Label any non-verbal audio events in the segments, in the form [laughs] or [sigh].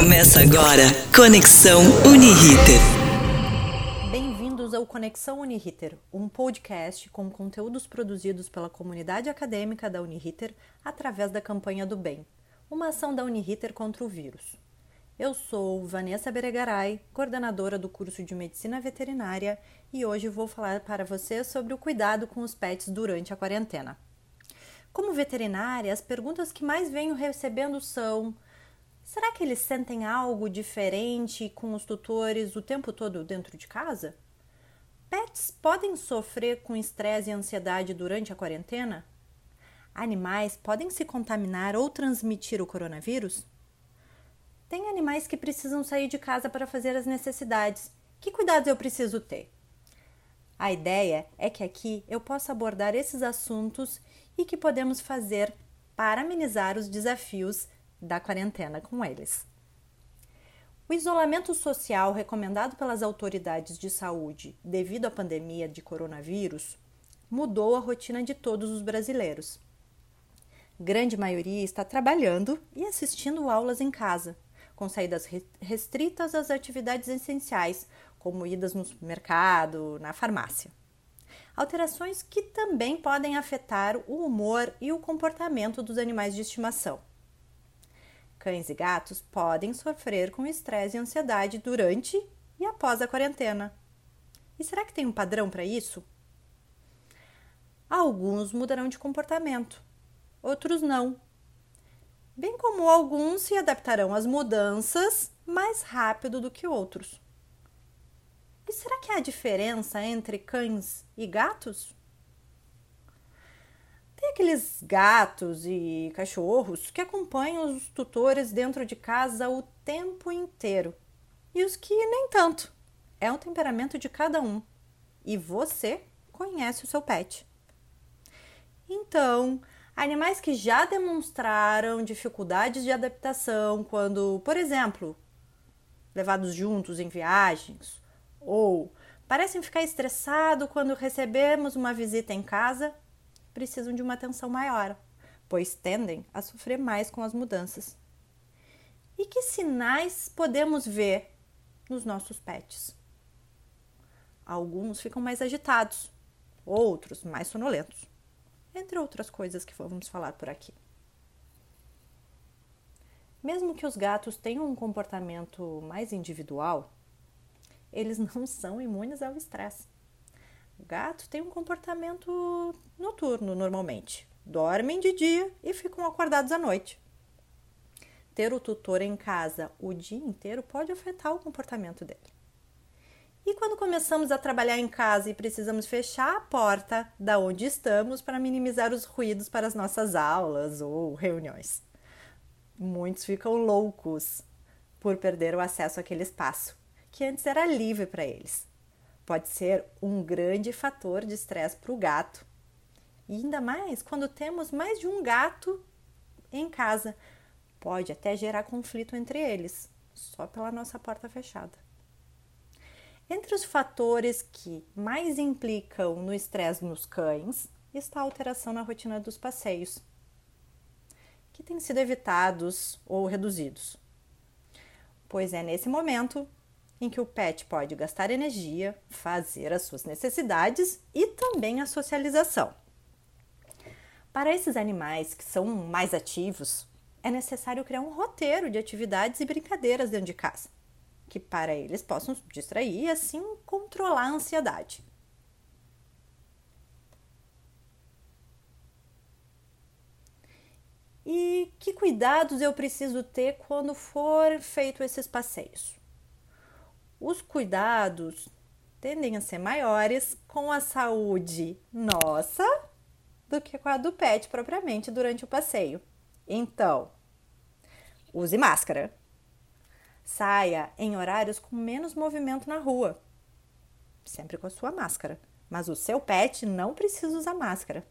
Começa agora Conexão Uniriter. Bem-vindos ao Conexão Uniriter, um podcast com conteúdos produzidos pela comunidade acadêmica da Uniriter através da campanha do bem, uma ação da Uniriter contra o vírus. Eu sou Vanessa Beregaray, coordenadora do curso de Medicina Veterinária, e hoje vou falar para você sobre o cuidado com os pets durante a quarentena. Como veterinária, as perguntas que mais venho recebendo são: será que eles sentem algo diferente com os tutores o tempo todo dentro de casa? Pets podem sofrer com estresse e ansiedade durante a quarentena? Animais podem se contaminar ou transmitir o coronavírus? Tem animais que precisam sair de casa para fazer as necessidades. Que cuidados eu preciso ter? A ideia é que aqui eu possa abordar esses assuntos e que podemos fazer para amenizar os desafios da quarentena com eles. O isolamento social recomendado pelas autoridades de saúde devido à pandemia de coronavírus mudou a rotina de todos os brasileiros. Grande maioria está trabalhando e assistindo aulas em casa, com saídas restritas às atividades essenciais, como idas no supermercado, na farmácia. Alterações que também podem afetar o humor e o comportamento dos animais de estimação. Cães e gatos podem sofrer com estresse e ansiedade durante e após a quarentena. E será que tem um padrão para isso? Alguns mudarão de comportamento, outros não, bem como alguns se adaptarão às mudanças mais rápido do que outros. E será que há diferença entre cães e gatos? Tem aqueles gatos e cachorros que acompanham os tutores dentro de casa o tempo inteiro e os que nem tanto. É o temperamento de cada um e você conhece o seu pet. Então, Animais que já demonstraram dificuldades de adaptação quando, por exemplo, levados juntos em viagens, ou parecem ficar estressados quando recebemos uma visita em casa, precisam de uma atenção maior, pois tendem a sofrer mais com as mudanças. E que sinais podemos ver nos nossos pets? Alguns ficam mais agitados, outros mais sonolentos entre outras coisas que vamos falar por aqui. Mesmo que os gatos tenham um comportamento mais individual, eles não são imunes ao estresse. O gato tem um comportamento noturno normalmente. Dormem de dia e ficam acordados à noite. Ter o tutor em casa o dia inteiro pode afetar o comportamento dele. E quando começamos a trabalhar em casa e precisamos fechar a porta da onde estamos para minimizar os ruídos para as nossas aulas ou reuniões? Muitos ficam loucos por perder o acesso àquele espaço, que antes era livre para eles. Pode ser um grande fator de estresse para o gato. E ainda mais quando temos mais de um gato em casa. Pode até gerar conflito entre eles, só pela nossa porta fechada. Entre os fatores que mais implicam no estresse nos cães está a alteração na rotina dos passeios, que têm sido evitados ou reduzidos. Pois é nesse momento em que o pet pode gastar energia, fazer as suas necessidades e também a socialização. Para esses animais que são mais ativos, é necessário criar um roteiro de atividades e brincadeiras dentro de casa que para eles possam distrair e assim controlar a ansiedade. E que cuidados eu preciso ter quando for feito esses passeios? Os cuidados tendem a ser maiores com a saúde nossa do que com a do pet propriamente durante o passeio. Então, use máscara. Saia em horários com menos movimento na rua, sempre com a sua máscara, mas o seu pet não precisa usar máscara.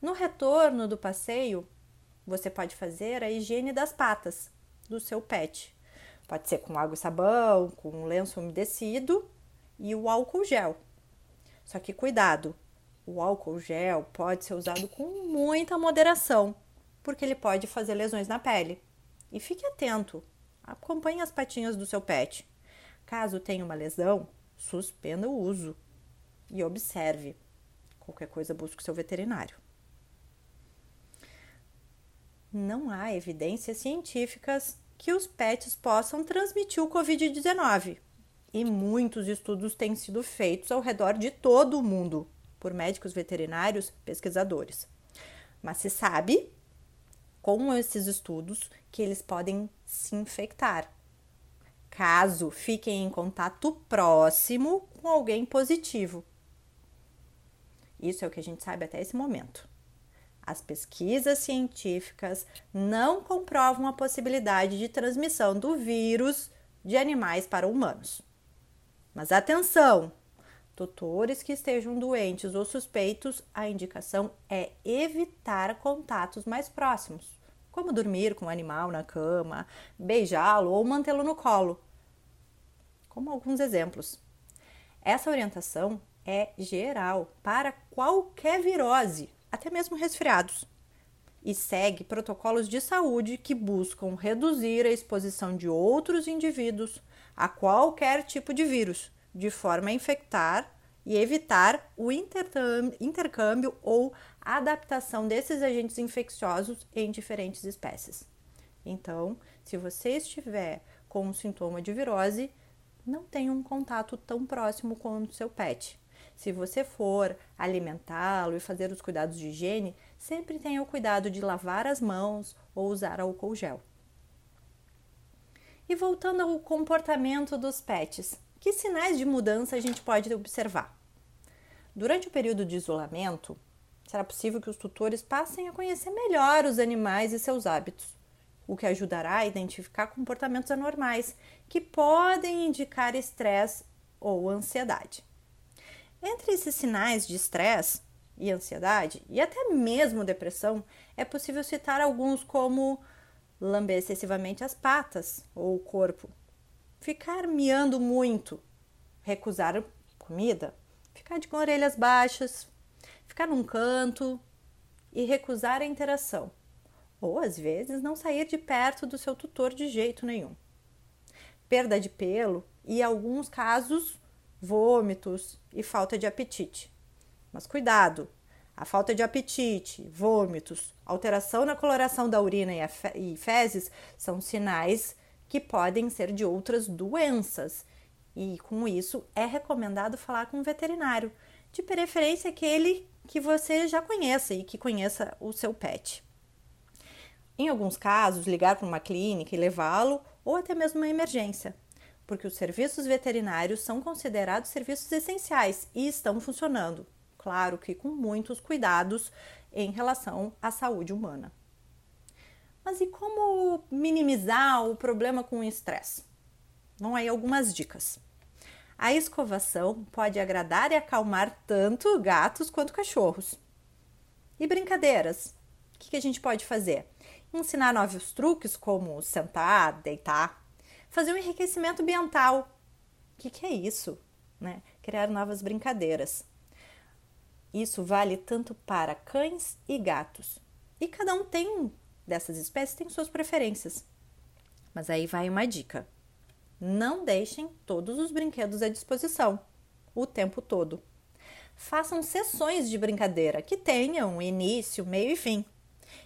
No retorno do passeio, você pode fazer a higiene das patas do seu pet. Pode ser com água e sabão, com um lenço umedecido e o álcool gel. Só que cuidado, o álcool gel pode ser usado com muita moderação, porque ele pode fazer lesões na pele. E fique atento Acompanhe as patinhas do seu pet. Caso tenha uma lesão, suspenda o uso e observe. Qualquer coisa, busque o seu veterinário. Não há evidências científicas que os pets possam transmitir o Covid-19. E muitos estudos têm sido feitos ao redor de todo o mundo por médicos veterinários, pesquisadores. Mas se sabe, com esses estudos, que eles podem se infectar, caso fiquem em contato próximo com alguém positivo. Isso é o que a gente sabe até esse momento. As pesquisas científicas não comprovam a possibilidade de transmissão do vírus de animais para humanos. Mas atenção! Tutores que estejam doentes ou suspeitos, a indicação é evitar contatos mais próximos, como dormir com o animal na cama, beijá-lo ou mantê-lo no colo. Como alguns exemplos. Essa orientação é geral para qualquer virose, até mesmo resfriados, e segue protocolos de saúde que buscam reduzir a exposição de outros indivíduos a qualquer tipo de vírus, de forma a infectar e evitar o intercâmbio ou adaptação desses agentes infecciosos em diferentes espécies. Então, se você estiver com um sintoma de virose, não tenha um contato tão próximo com o seu pet. Se você for alimentá-lo e fazer os cuidados de higiene, sempre tenha o cuidado de lavar as mãos ou usar álcool gel. E voltando ao comportamento dos pets, que sinais de mudança a gente pode observar? Durante o período de isolamento, será possível que os tutores passem a conhecer melhor os animais e seus hábitos, o que ajudará a identificar comportamentos anormais que podem indicar estresse ou ansiedade. Entre esses sinais de estresse e ansiedade, e até mesmo depressão, é possível citar alguns como lamber excessivamente as patas ou o corpo, ficar miando muito, recusar comida, ficar de orelhas baixas, ficar num canto e recusar a interação, ou às vezes não sair de perto do seu tutor de jeito nenhum. Perda de pelo e, alguns casos, vômitos e falta de apetite. Mas cuidado! A falta de apetite, vômitos, alteração na coloração da urina e fezes são sinais que podem ser de outras doenças. E com isso é recomendado falar com um veterinário, de preferência aquele que você já conheça e que conheça o seu pet. Em alguns casos, ligar para uma clínica e levá-lo ou até mesmo uma emergência, porque os serviços veterinários são considerados serviços essenciais e estão funcionando, claro que com muitos cuidados em relação à saúde humana. Mas e como minimizar o problema com o estresse? Vão aí algumas dicas. A escovação pode agradar e acalmar tanto gatos quanto cachorros. E brincadeiras? O que a gente pode fazer? Ensinar novos truques como sentar, deitar, fazer um enriquecimento ambiental. O que é isso? Né? Criar novas brincadeiras. Isso vale tanto para cães e gatos. E cada um tem dessas espécies tem suas preferências. Mas aí vai uma dica: não deixem todos os brinquedos à disposição o tempo todo. Façam sessões de brincadeira que tenham início, meio e fim.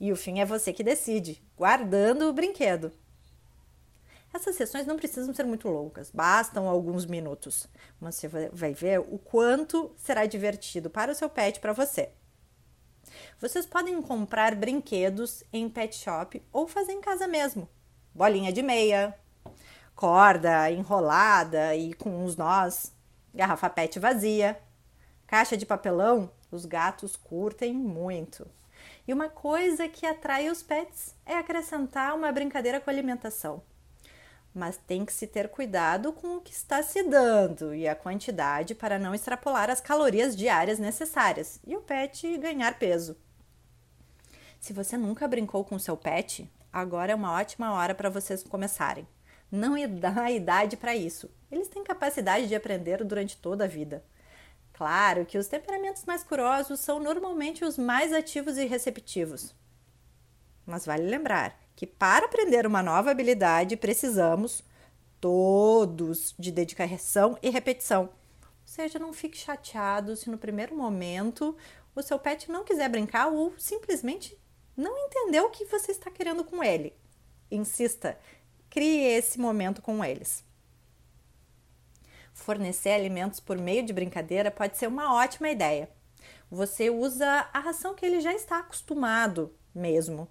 E o fim é você que decide, guardando o brinquedo. Essas sessões não precisam ser muito longas, bastam alguns minutos. Mas você vai ver o quanto será divertido para o seu pet para você. Vocês podem comprar brinquedos em pet shop ou fazer em casa mesmo. Bolinha de meia, corda enrolada e com uns nós, garrafa pet vazia, caixa de papelão, os gatos curtem muito. E uma coisa que atrai os pets é acrescentar uma brincadeira com alimentação. Mas tem que se ter cuidado com o que está se dando e a quantidade para não extrapolar as calorias diárias necessárias e o pet ganhar peso. Se você nunca brincou com seu pet, agora é uma ótima hora para vocês começarem. Não [laughs] dá idade para isso. Eles têm capacidade de aprender durante toda a vida. Claro que os temperamentos mais curiosos são normalmente os mais ativos e receptivos. Mas vale lembrar que para aprender uma nova habilidade precisamos todos de dedicação e repetição. Ou seja, não fique chateado se no primeiro momento o seu pet não quiser brincar ou simplesmente não entendeu o que você está querendo com ele. Insista, crie esse momento com eles. Fornecer alimentos por meio de brincadeira pode ser uma ótima ideia. Você usa a ração que ele já está acostumado mesmo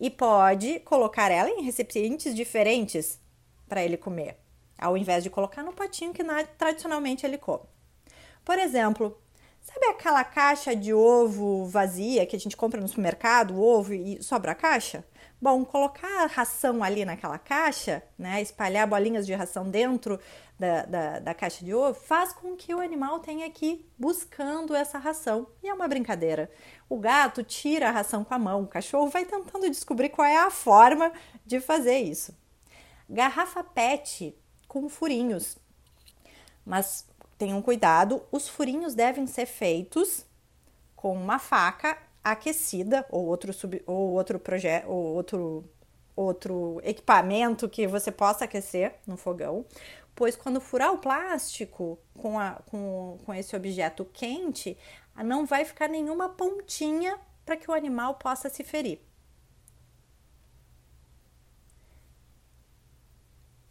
e pode colocar ela em recipientes diferentes para ele comer, ao invés de colocar no potinho que tradicionalmente ele come. Por exemplo, sabe aquela caixa de ovo vazia que a gente compra no supermercado, o ovo e sobra a caixa? Bom, colocar a ração ali naquela caixa, né, espalhar bolinhas de ração dentro da, da, da, caixa de ovo, faz com que o animal tenha que ir buscando essa ração. E é uma brincadeira. O gato tira a ração com a mão, o cachorro vai tentando descobrir qual é a forma de fazer isso. Garrafa PET com furinhos. Mas tenham cuidado, os furinhos devem ser feitos com uma faca aquecida ou outro sub, ou outro projeto ou outro outro equipamento que você possa aquecer no fogão, pois quando furar o plástico com, a, com, com esse objeto quente, não vai ficar nenhuma pontinha para que o animal possa se ferir.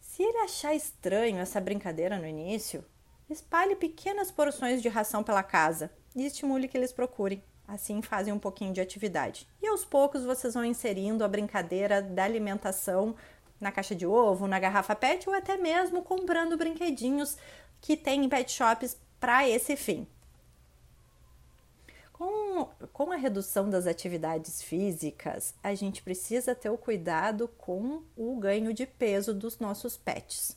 Se ele achar estranho essa brincadeira no início, espalhe pequenas porções de ração pela casa e estimule que eles procurem. Assim fazem um pouquinho de atividade. E aos poucos vocês vão inserindo a brincadeira da alimentação na caixa de ovo, na garrafa PET ou até mesmo comprando brinquedinhos que tem em pet shops para esse fim. Com, com a redução das atividades físicas, a gente precisa ter o cuidado com o ganho de peso dos nossos pets.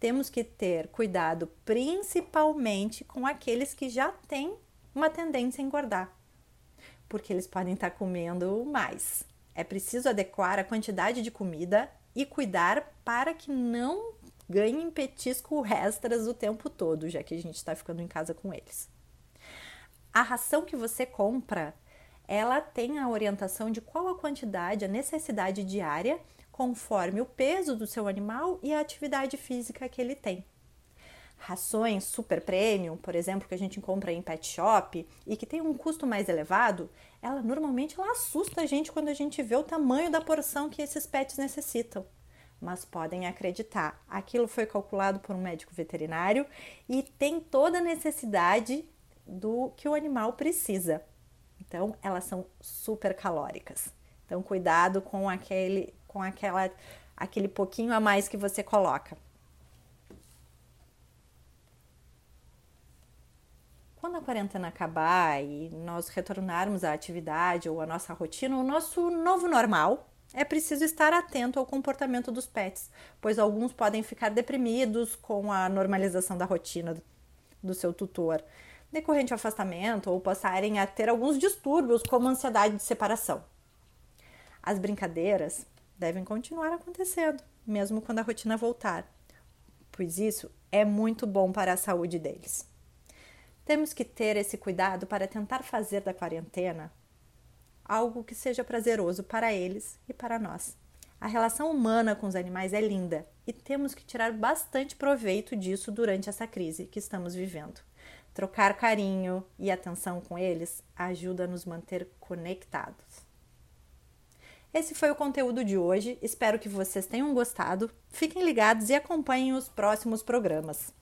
Temos que ter cuidado principalmente com aqueles que já têm uma tendência a engordar, porque eles podem estar comendo mais. É preciso adequar a quantidade de comida e cuidar para que não ganhem petisco extras o tempo todo, já que a gente está ficando em casa com eles. A ração que você compra, ela tem a orientação de qual a quantidade, a necessidade diária, conforme o peso do seu animal e a atividade física que ele tem rações super premium, por exemplo, que a gente compra em pet shop e que tem um custo mais elevado, ela normalmente ela assusta a gente quando a gente vê o tamanho da porção que esses pets necessitam. Mas podem acreditar, aquilo foi calculado por um médico veterinário e tem toda a necessidade do que o animal precisa. Então, elas são super calóricas. Então, cuidado com aquele com aquela aquele pouquinho a mais que você coloca. Quando a quarentena acabar e nós retornarmos à atividade ou à nossa rotina, o nosso novo normal, é preciso estar atento ao comportamento dos pets, pois alguns podem ficar deprimidos com a normalização da rotina do seu tutor, decorrente ao afastamento ou passarem a ter alguns distúrbios, como ansiedade de separação. As brincadeiras devem continuar acontecendo, mesmo quando a rotina voltar, pois isso é muito bom para a saúde deles. Temos que ter esse cuidado para tentar fazer da quarentena algo que seja prazeroso para eles e para nós. A relação humana com os animais é linda e temos que tirar bastante proveito disso durante essa crise que estamos vivendo. Trocar carinho e atenção com eles ajuda a nos manter conectados. Esse foi o conteúdo de hoje. Espero que vocês tenham gostado. Fiquem ligados e acompanhem os próximos programas.